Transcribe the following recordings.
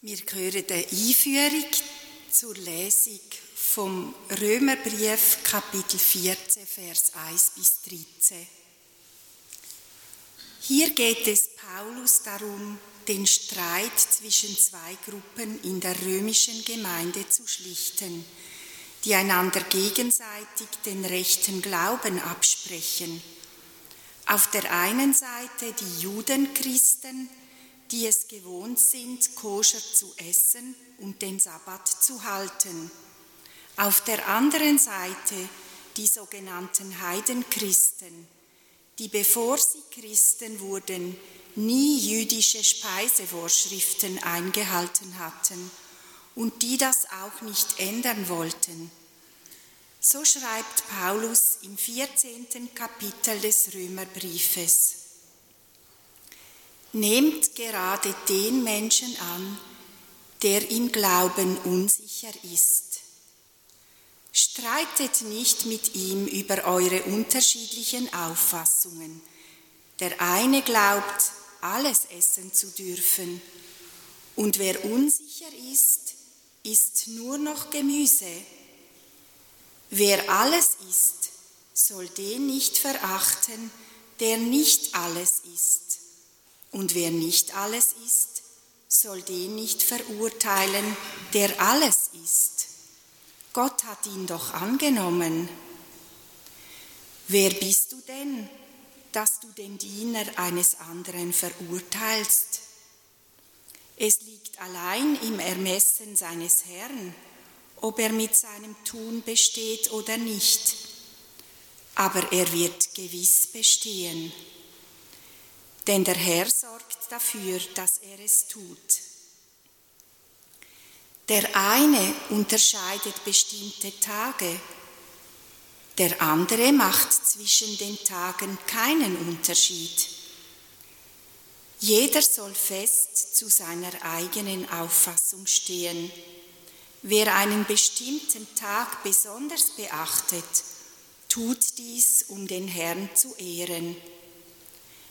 Wir hören die Einführung zur Lesung vom Römerbrief Kapitel 14, Vers 1 bis 13. Hier geht es Paulus darum, den Streit zwischen zwei Gruppen in der römischen Gemeinde zu schlichten, die einander gegenseitig den rechten Glauben absprechen. Auf der einen Seite die Judenchristen, die es gewohnt sind, koscher zu essen und den Sabbat zu halten. Auf der anderen Seite die sogenannten Heidenchristen, die bevor sie Christen wurden, nie jüdische Speisevorschriften eingehalten hatten und die das auch nicht ändern wollten. So schreibt Paulus im 14. Kapitel des Römerbriefes. Nehmt gerade den Menschen an, der im Glauben unsicher ist. Streitet nicht mit ihm über eure unterschiedlichen Auffassungen. Der eine glaubt, alles essen zu dürfen, und wer unsicher ist, isst nur noch Gemüse. Wer alles isst, soll den nicht verachten, der nicht alles isst. Und wer nicht alles ist, soll den nicht verurteilen, der alles ist. Gott hat ihn doch angenommen. Wer bist du denn, dass du den Diener eines anderen verurteilst? Es liegt allein im Ermessen seines Herrn, ob er mit seinem Tun besteht oder nicht. Aber er wird gewiss bestehen denn der Herr sorgt dafür, dass er es tut. Der eine unterscheidet bestimmte Tage, der andere macht zwischen den Tagen keinen Unterschied. Jeder soll fest zu seiner eigenen Auffassung stehen. Wer einen bestimmten Tag besonders beachtet, tut dies, um den Herrn zu ehren.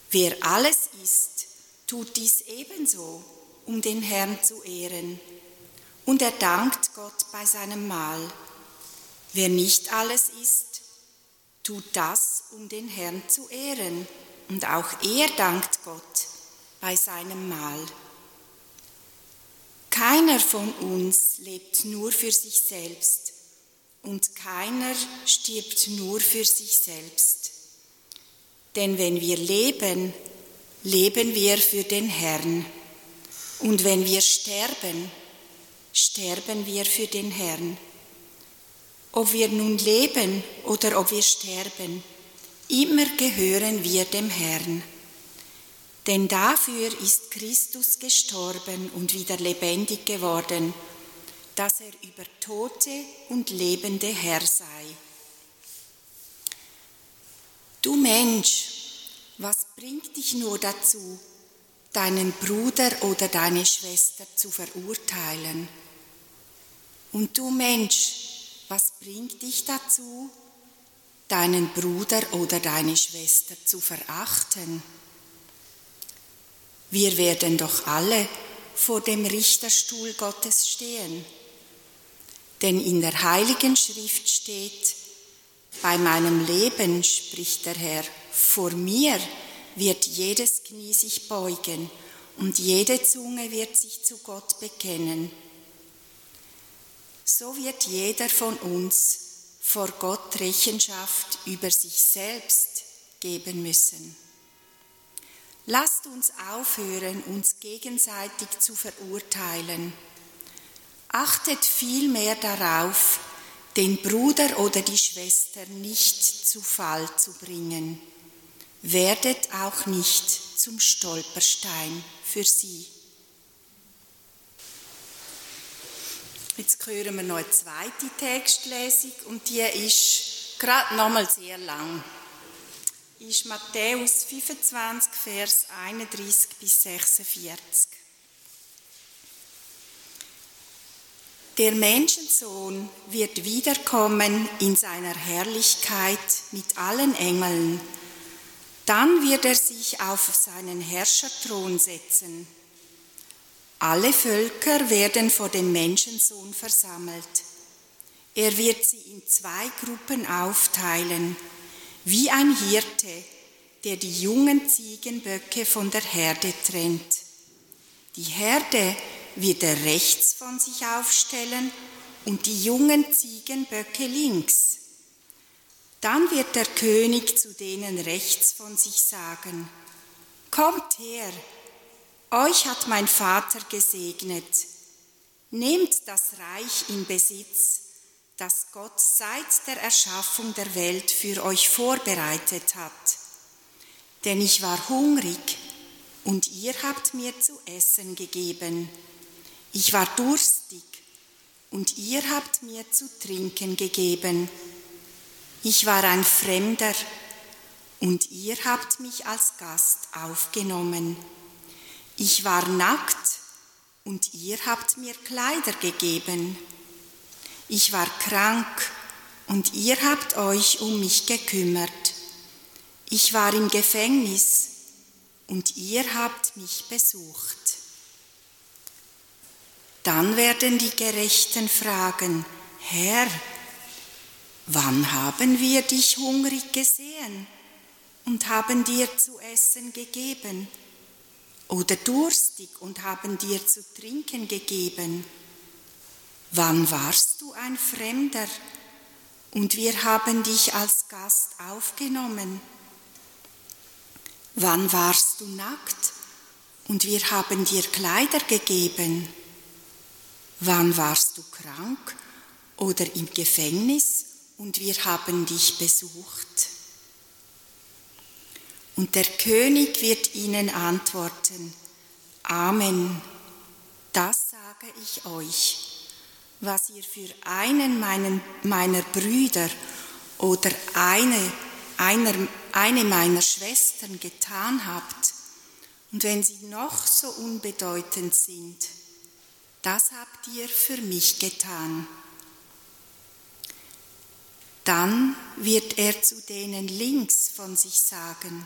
Wer alles ist, tut dies ebenso, um den Herrn zu ehren. Und er dankt Gott bei seinem Mahl. Wer nicht alles ist, tut das, um den Herrn zu ehren. Und auch er dankt Gott bei seinem Mahl. Keiner von uns lebt nur für sich selbst und keiner stirbt nur für sich selbst. Denn wenn wir leben, leben wir für den Herrn. Und wenn wir sterben, sterben wir für den Herrn. Ob wir nun leben oder ob wir sterben, immer gehören wir dem Herrn. Denn dafür ist Christus gestorben und wieder lebendig geworden, dass er über Tote und Lebende Herr sei. Du Mensch, was bringt dich nur dazu, deinen Bruder oder deine Schwester zu verurteilen? Und du Mensch, was bringt dich dazu, deinen Bruder oder deine Schwester zu verachten? Wir werden doch alle vor dem Richterstuhl Gottes stehen. Denn in der heiligen Schrift steht, bei meinem Leben, spricht der Herr, vor mir wird jedes Knie sich beugen und jede Zunge wird sich zu Gott bekennen. So wird jeder von uns vor Gott Rechenschaft über sich selbst geben müssen. Lasst uns aufhören, uns gegenseitig zu verurteilen. Achtet vielmehr darauf, den Bruder oder die Schwester nicht zu Fall zu bringen. Werdet auch nicht zum Stolperstein für sie. Jetzt hören wir noch eine zweite Textlesung und die ist gerade nochmal sehr lang. Ist Matthäus 25, Vers 31 bis 46. Der Menschensohn wird wiederkommen in seiner Herrlichkeit mit allen Engeln. Dann wird er sich auf seinen Herrscherthron setzen. Alle Völker werden vor dem Menschensohn versammelt. Er wird sie in zwei Gruppen aufteilen, wie ein Hirte, der die jungen Ziegenböcke von der Herde trennt. Die Herde wird er rechts von sich aufstellen und die jungen Ziegenböcke links. Dann wird der König zu denen rechts von sich sagen, Kommt her, euch hat mein Vater gesegnet, nehmt das Reich in Besitz, das Gott seit der Erschaffung der Welt für euch vorbereitet hat. Denn ich war hungrig und ihr habt mir zu essen gegeben. Ich war durstig und ihr habt mir zu trinken gegeben. Ich war ein Fremder und ihr habt mich als Gast aufgenommen. Ich war nackt und ihr habt mir Kleider gegeben. Ich war krank und ihr habt euch um mich gekümmert. Ich war im Gefängnis und ihr habt mich besucht. Dann werden die Gerechten fragen, Herr, wann haben wir dich hungrig gesehen und haben dir zu essen gegeben? Oder durstig und haben dir zu trinken gegeben? Wann warst du ein Fremder und wir haben dich als Gast aufgenommen? Wann warst du nackt und wir haben dir Kleider gegeben? Wann warst du krank oder im Gefängnis und wir haben dich besucht? Und der König wird ihnen antworten, Amen, das sage ich euch. Was ihr für einen meinen, meiner Brüder oder eine, einer, eine meiner Schwestern getan habt, und wenn sie noch so unbedeutend sind, das habt ihr für mich getan. Dann wird er zu denen links von sich sagen,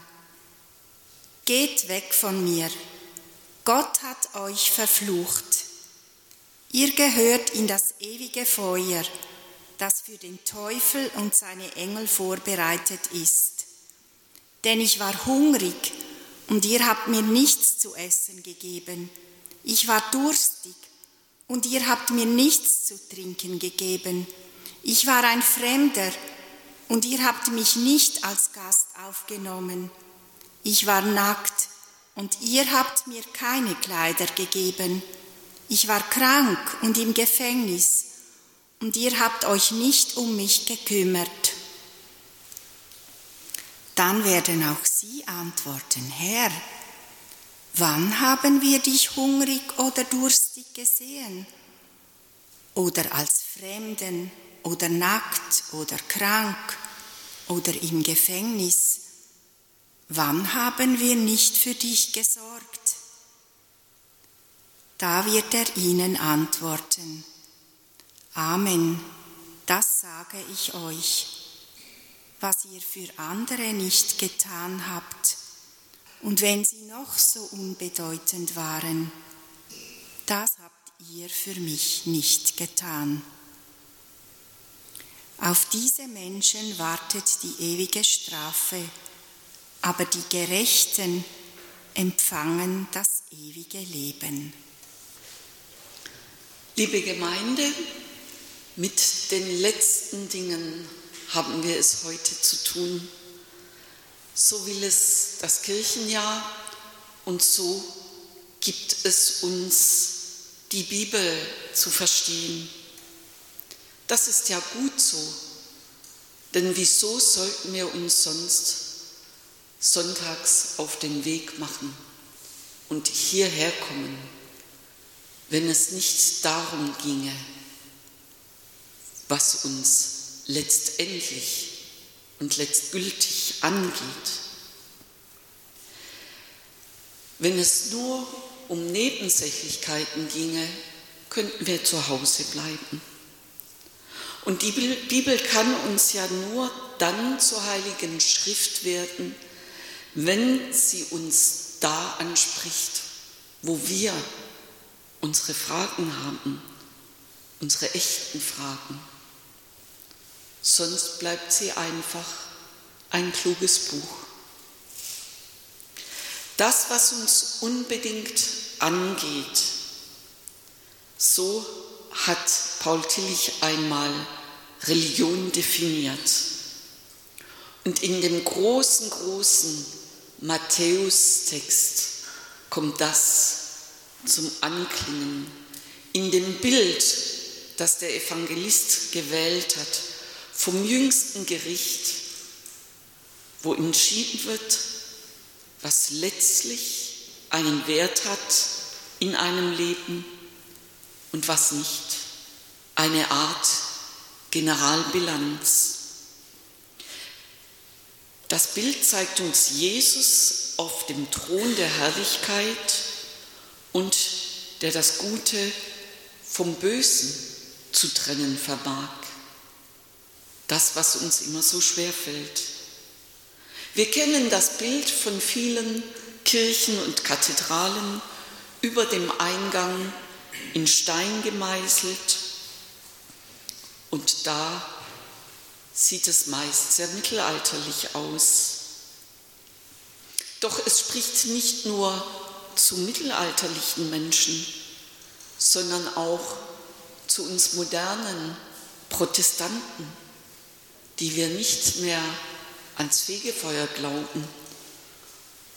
Geht weg von mir, Gott hat euch verflucht. Ihr gehört in das ewige Feuer, das für den Teufel und seine Engel vorbereitet ist. Denn ich war hungrig und ihr habt mir nichts zu essen gegeben. Ich war durstig und ihr habt mir nichts zu trinken gegeben. Ich war ein Fremder und ihr habt mich nicht als Gast aufgenommen. Ich war nackt und ihr habt mir keine Kleider gegeben. Ich war krank und im Gefängnis und ihr habt euch nicht um mich gekümmert. Dann werden auch sie antworten, Herr, Wann haben wir dich hungrig oder durstig gesehen? Oder als Fremden oder nackt oder krank oder im Gefängnis? Wann haben wir nicht für dich gesorgt? Da wird er ihnen antworten. Amen, das sage ich euch. Was ihr für andere nicht getan habt, und wenn sie noch so unbedeutend waren, das habt ihr für mich nicht getan. Auf diese Menschen wartet die ewige Strafe, aber die Gerechten empfangen das ewige Leben. Liebe Gemeinde, mit den letzten Dingen haben wir es heute zu tun. So will es das Kirchenjahr und so gibt es uns die Bibel zu verstehen. Das ist ja gut so, denn wieso sollten wir uns sonst sonntags auf den Weg machen und hierher kommen, wenn es nicht darum ginge, was uns letztendlich und letztgültig angeht. Wenn es nur um Nebensächlichkeiten ginge, könnten wir zu Hause bleiben. Und die Bibel kann uns ja nur dann zur heiligen Schrift werden, wenn sie uns da anspricht, wo wir unsere Fragen haben, unsere echten Fragen. Sonst bleibt sie einfach ein kluges Buch. Das, was uns unbedingt angeht, so hat Paul Tillich einmal Religion definiert. Und in dem großen, großen Matthäus-Text kommt das zum Anklingen. In dem Bild, das der Evangelist gewählt hat, vom jüngsten Gericht, wo entschieden wird, was letztlich einen Wert hat in einem Leben und was nicht. Eine Art Generalbilanz. Das Bild zeigt uns Jesus auf dem Thron der Herrlichkeit und der das Gute vom Bösen zu trennen vermag. Das, was uns immer so schwer fällt. Wir kennen das Bild von vielen Kirchen und Kathedralen über dem Eingang in Stein gemeißelt und da sieht es meist sehr mittelalterlich aus. Doch es spricht nicht nur zu mittelalterlichen Menschen, sondern auch zu uns modernen Protestanten, die wir nicht mehr ans Fegefeuer glauben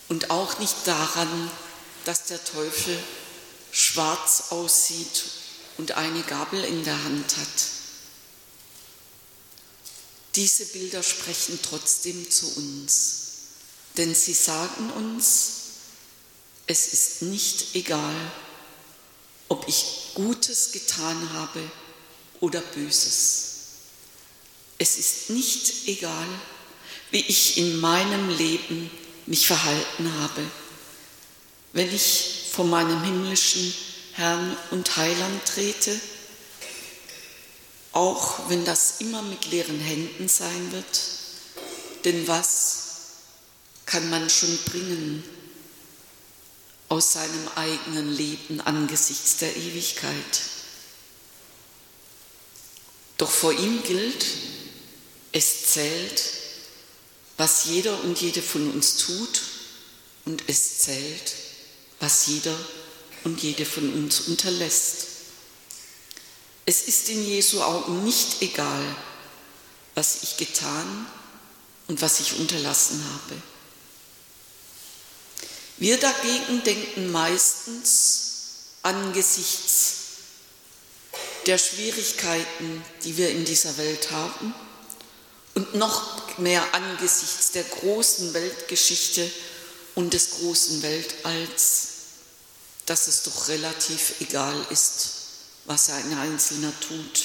und auch nicht daran, dass der Teufel schwarz aussieht und eine Gabel in der Hand hat. Diese Bilder sprechen trotzdem zu uns, denn sie sagen uns, es ist nicht egal, ob ich Gutes getan habe oder Böses. Es ist nicht egal, wie ich in meinem Leben mich verhalten habe, wenn ich vor meinem himmlischen Herrn und Heiland trete, auch wenn das immer mit leeren Händen sein wird, denn was kann man schon bringen aus seinem eigenen Leben angesichts der Ewigkeit? Doch vor ihm gilt, es zählt, was jeder und jede von uns tut und es zählt, was jeder und jede von uns unterlässt. Es ist in Jesu Augen nicht egal, was ich getan und was ich unterlassen habe. Wir dagegen denken meistens angesichts der Schwierigkeiten, die wir in dieser Welt haben und noch mehr angesichts der großen Weltgeschichte und des großen Weltalls, dass es doch relativ egal ist, was ein Einzelner tut.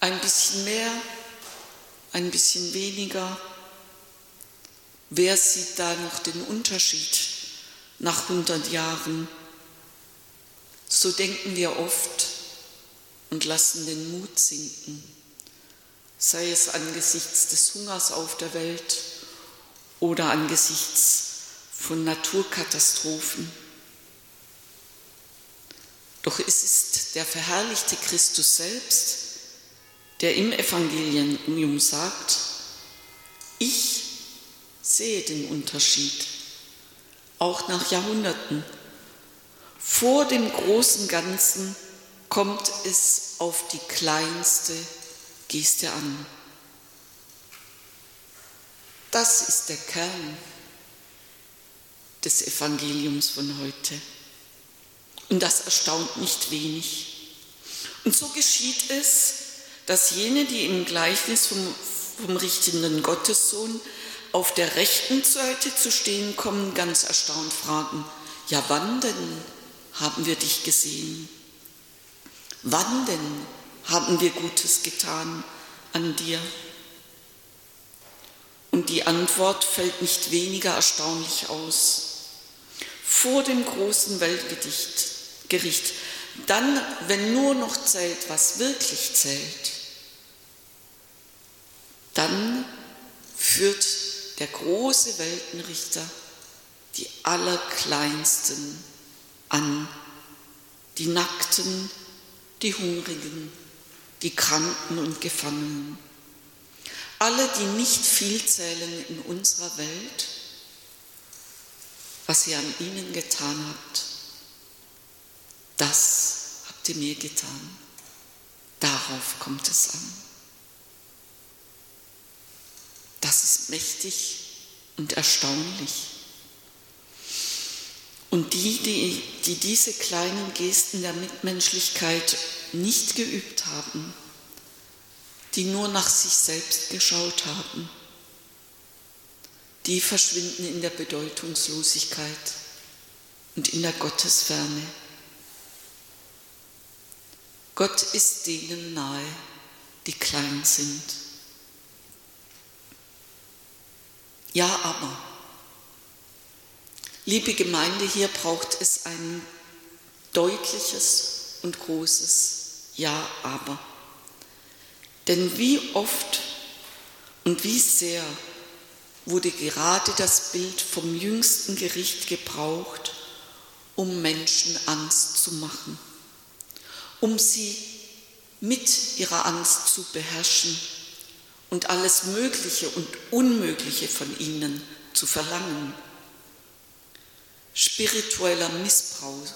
Ein bisschen mehr, ein bisschen weniger. Wer sieht da noch den Unterschied nach 100 Jahren? So denken wir oft und lassen den Mut sinken, sei es angesichts des Hungers auf der Welt oder angesichts von Naturkatastrophen. Doch es ist der verherrlichte Christus selbst, der im Evangelium sagt, ich sehe den Unterschied, auch nach Jahrhunderten. Vor dem großen Ganzen kommt es auf die kleinste Geste an. Das ist der Kern des Evangeliums von heute. Und das erstaunt nicht wenig. Und so geschieht es, dass jene, die im Gleichnis vom, vom richtenden Gottessohn auf der rechten Seite zu stehen kommen, ganz erstaunt fragen, ja wann denn haben wir dich gesehen? Wann denn haben wir Gutes getan an dir? Und die Antwort fällt nicht weniger erstaunlich aus. Vor dem großen Weltgedicht Gericht. Dann, wenn nur noch zählt, was wirklich zählt, dann führt der große Weltenrichter die Allerkleinsten an die Nackten, die Hungrigen, die Kranken und Gefangenen. Alle, die nicht viel zählen in unserer Welt, was ihr an ihnen getan habt, das habt ihr mir getan. Darauf kommt es an. Das ist mächtig und erstaunlich. Und die, die, die diese kleinen Gesten der Mitmenschlichkeit nicht geübt haben, die nur nach sich selbst geschaut haben, die verschwinden in der Bedeutungslosigkeit und in der Gottesferne. Gott ist denen nahe, die klein sind. Ja, aber, liebe Gemeinde, hier braucht es ein deutliches und großes Ja, aber. Denn wie oft und wie sehr wurde gerade das Bild vom jüngsten Gericht gebraucht, um Menschen Angst zu machen, um sie mit ihrer Angst zu beherrschen und alles Mögliche und Unmögliche von ihnen zu verlangen. Spiritueller Missbrauch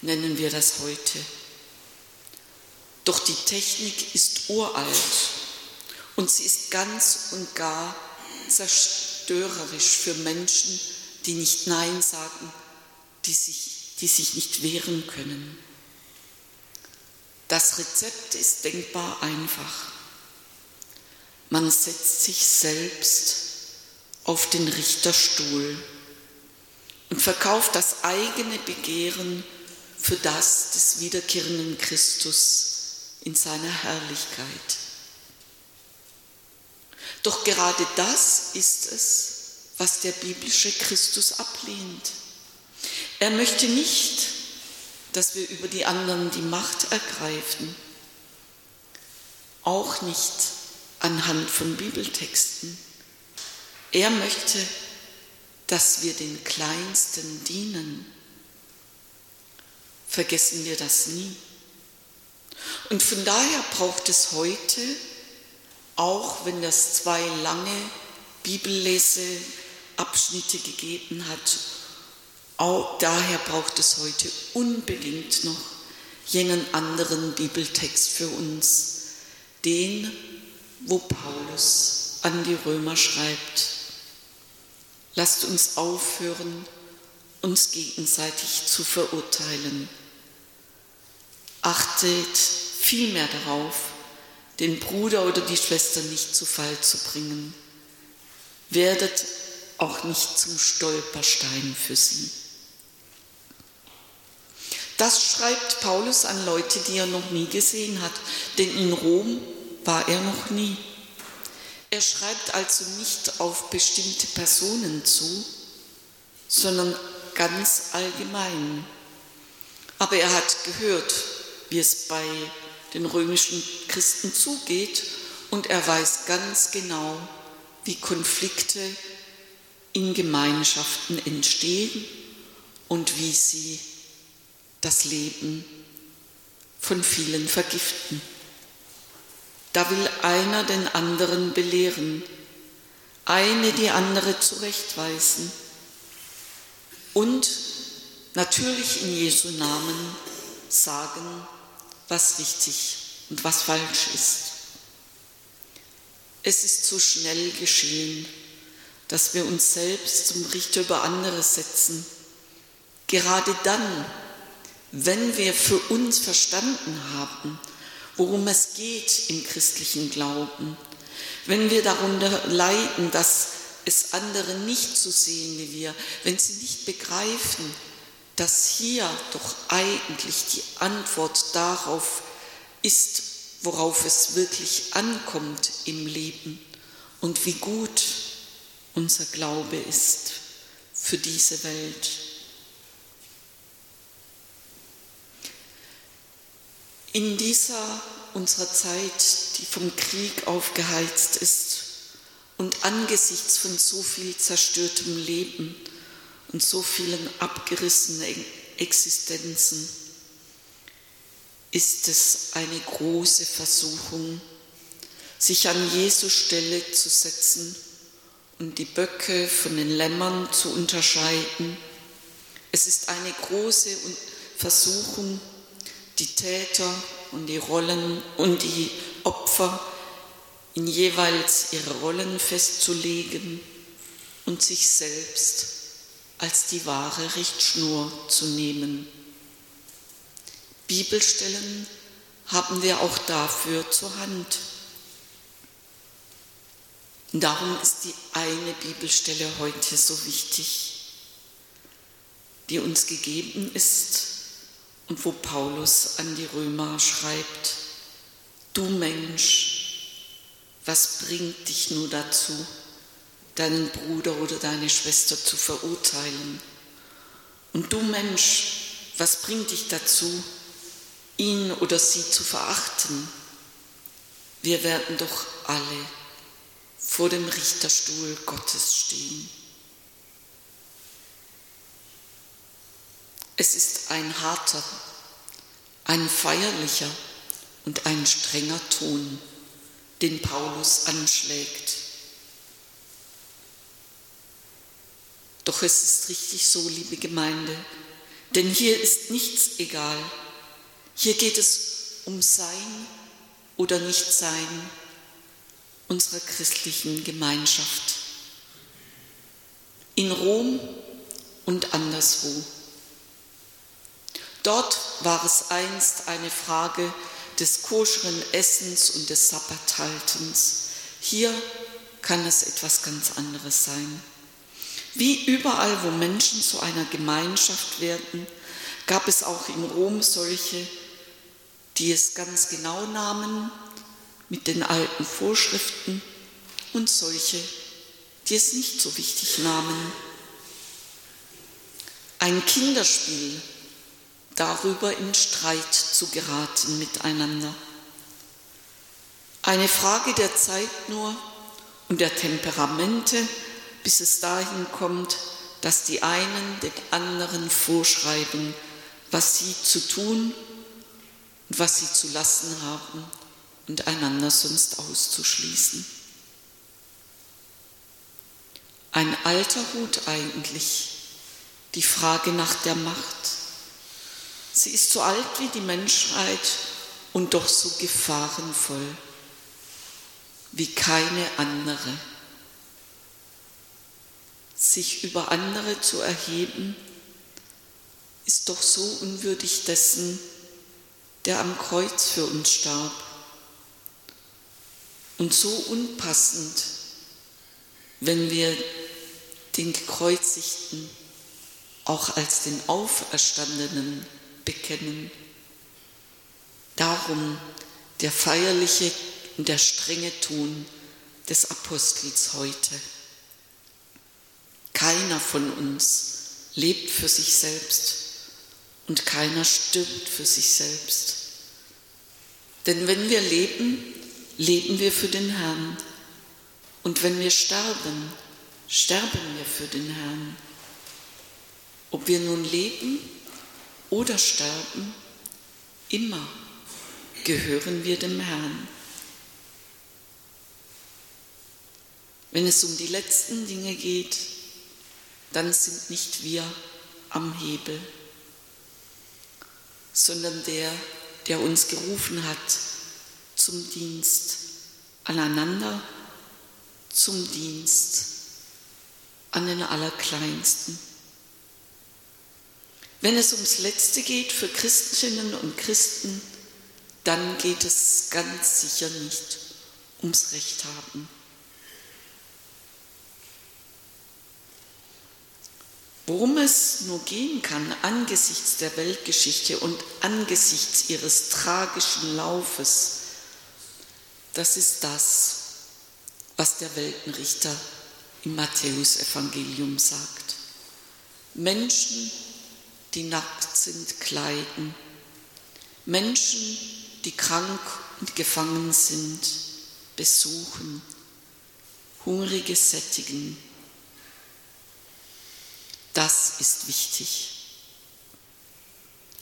nennen wir das heute. Doch die Technik ist uralt und sie ist ganz und gar zerstörerisch für Menschen, die nicht Nein sagen, die sich, die sich nicht wehren können. Das Rezept ist denkbar einfach. Man setzt sich selbst auf den Richterstuhl und verkauft das eigene Begehren für das des wiederkehrenden Christus in seiner Herrlichkeit. Doch gerade das ist es, was der biblische Christus ablehnt. Er möchte nicht, dass wir über die anderen die Macht ergreifen, auch nicht anhand von Bibeltexten. Er möchte, dass wir den Kleinsten dienen. Vergessen wir das nie. Und von daher braucht es heute, auch wenn das zwei lange Bibelleseabschnitte gegeben hat, auch daher braucht es heute unbedingt noch jenen anderen Bibeltext für uns, den wo Paulus an die Römer schreibt. Lasst uns aufhören, uns gegenseitig zu verurteilen. Achtet vielmehr darauf, den Bruder oder die Schwester nicht zu Fall zu bringen. Werdet auch nicht zum Stolperstein für sie. Das schreibt Paulus an Leute, die er noch nie gesehen hat, denn in Rom war er noch nie. Er schreibt also nicht auf bestimmte Personen zu, sondern ganz allgemein. Aber er hat gehört, wie es bei den römischen Christen zugeht und er weiß ganz genau, wie Konflikte in Gemeinschaften entstehen und wie sie das Leben von vielen vergiften. Da will einer den anderen belehren, eine die andere zurechtweisen und natürlich in Jesu Namen sagen, was richtig und was falsch ist. Es ist so schnell geschehen, dass wir uns selbst zum Richter über andere setzen. Gerade dann, wenn wir für uns verstanden haben, worum es geht im christlichen Glauben. Wenn wir darunter leiden, dass es andere nicht so sehen wie wir, wenn sie nicht begreifen, dass hier doch eigentlich die Antwort darauf ist, worauf es wirklich ankommt im Leben und wie gut unser Glaube ist für diese Welt. In dieser unserer Zeit, die vom Krieg aufgeheizt ist und angesichts von so viel zerstörtem Leben und so vielen abgerissenen Existenzen, ist es eine große Versuchung, sich an Jesu Stelle zu setzen und die Böcke von den Lämmern zu unterscheiden. Es ist eine große Versuchung, die Täter und die Rollen und die Opfer in jeweils ihre Rollen festzulegen und sich selbst als die wahre Richtschnur zu nehmen. Bibelstellen haben wir auch dafür zur Hand. Darum ist die eine Bibelstelle heute so wichtig, die uns gegeben ist und wo Paulus an die Römer schreibt, du Mensch, was bringt dich nur dazu, deinen Bruder oder deine Schwester zu verurteilen? Und du Mensch, was bringt dich dazu, ihn oder sie zu verachten? Wir werden doch alle vor dem Richterstuhl Gottes stehen. Es ist ein harter, ein feierlicher und ein strenger Ton, den Paulus anschlägt. Doch es ist richtig so, liebe Gemeinde, denn hier ist nichts egal. Hier geht es um Sein oder Nichtsein unserer christlichen Gemeinschaft. In Rom und anderswo. Dort war es einst eine Frage des koscheren Essens und des Sabbathaltens. Hier kann es etwas ganz anderes sein. Wie überall, wo Menschen zu einer Gemeinschaft werden, gab es auch in Rom solche, die es ganz genau nahmen mit den alten Vorschriften und solche, die es nicht so wichtig nahmen. Ein Kinderspiel darüber in Streit zu geraten miteinander. Eine Frage der Zeit nur und der Temperamente, bis es dahin kommt, dass die einen den anderen vorschreiben, was sie zu tun und was sie zu lassen haben und einander sonst auszuschließen. Ein alter Hut eigentlich, die Frage nach der Macht Sie ist so alt wie die Menschheit und doch so gefahrenvoll wie keine andere. Sich über andere zu erheben, ist doch so unwürdig dessen, der am Kreuz für uns starb. Und so unpassend, wenn wir den Gekreuzigten auch als den Auferstandenen bekennen. Darum der feierliche und der strenge Ton des Apostels heute. Keiner von uns lebt für sich selbst und keiner stirbt für sich selbst. Denn wenn wir leben, leben wir für den Herrn. Und wenn wir sterben, sterben wir für den Herrn. Ob wir nun leben oder sterben, immer gehören wir dem Herrn. Wenn es um die letzten Dinge geht, dann sind nicht wir am Hebel, sondern der, der uns gerufen hat zum Dienst aneinander, zum Dienst an den Allerkleinsten. Wenn es ums Letzte geht für Christinnen und Christen, dann geht es ganz sicher nicht ums Recht haben. Worum es nur gehen kann angesichts der Weltgeschichte und angesichts ihres tragischen Laufes, das ist das, was der Weltenrichter im Matthäusevangelium sagt. Menschen die nackt sind, kleiden. Menschen, die krank und gefangen sind, besuchen. Hungrige sättigen. Das ist wichtig.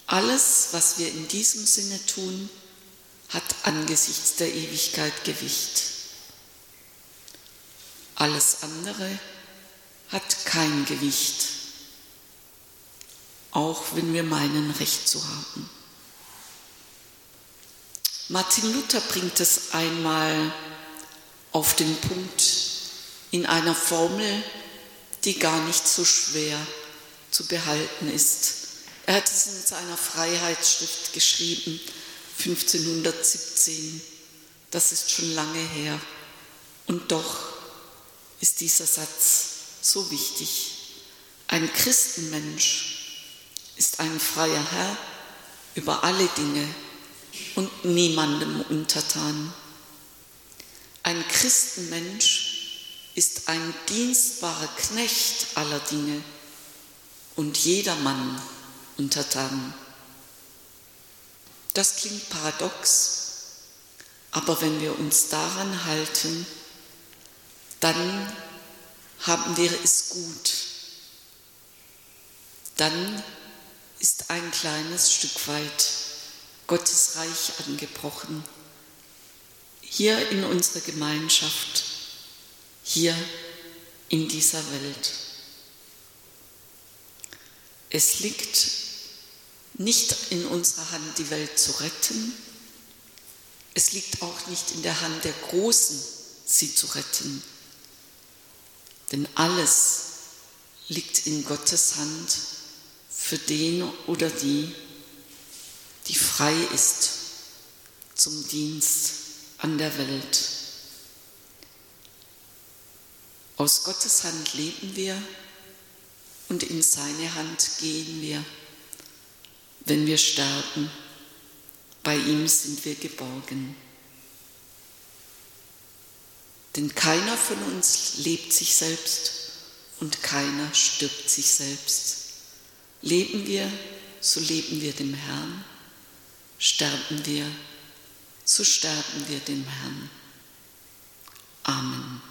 Alles, was wir in diesem Sinne tun, hat angesichts der Ewigkeit Gewicht. Alles andere hat kein Gewicht, auch wenn wir meinen, Recht zu haben. Martin Luther bringt es einmal auf den Punkt in einer Formel, die gar nicht so schwer zu behalten ist. Er hat es in seiner Freiheitsschrift geschrieben, 1517. Das ist schon lange her. Und doch ist dieser Satz so wichtig. Ein Christenmensch ist ein freier Herr über alle Dinge und niemandem untertan. Ein Christenmensch ist ein dienstbarer Knecht aller Dinge und jedermann untertan. Das klingt paradox, aber wenn wir uns daran halten, dann haben wir es gut. Dann ist ein kleines Stück weit Gottes Reich angebrochen. Hier in unserer Gemeinschaft, hier in dieser Welt. Es liegt nicht in unserer Hand, die Welt zu retten. Es liegt auch nicht in der Hand der Großen, sie zu retten. Denn alles liegt in Gottes Hand für den oder die, die frei ist zum Dienst an der Welt. Aus Gottes Hand leben wir und in seine Hand gehen wir. Wenn wir sterben, bei ihm sind wir geborgen. Denn keiner von uns lebt sich selbst und keiner stirbt sich selbst. Leben wir, so leben wir dem Herrn. Sterben wir, so sterben wir dem Herrn. Amen.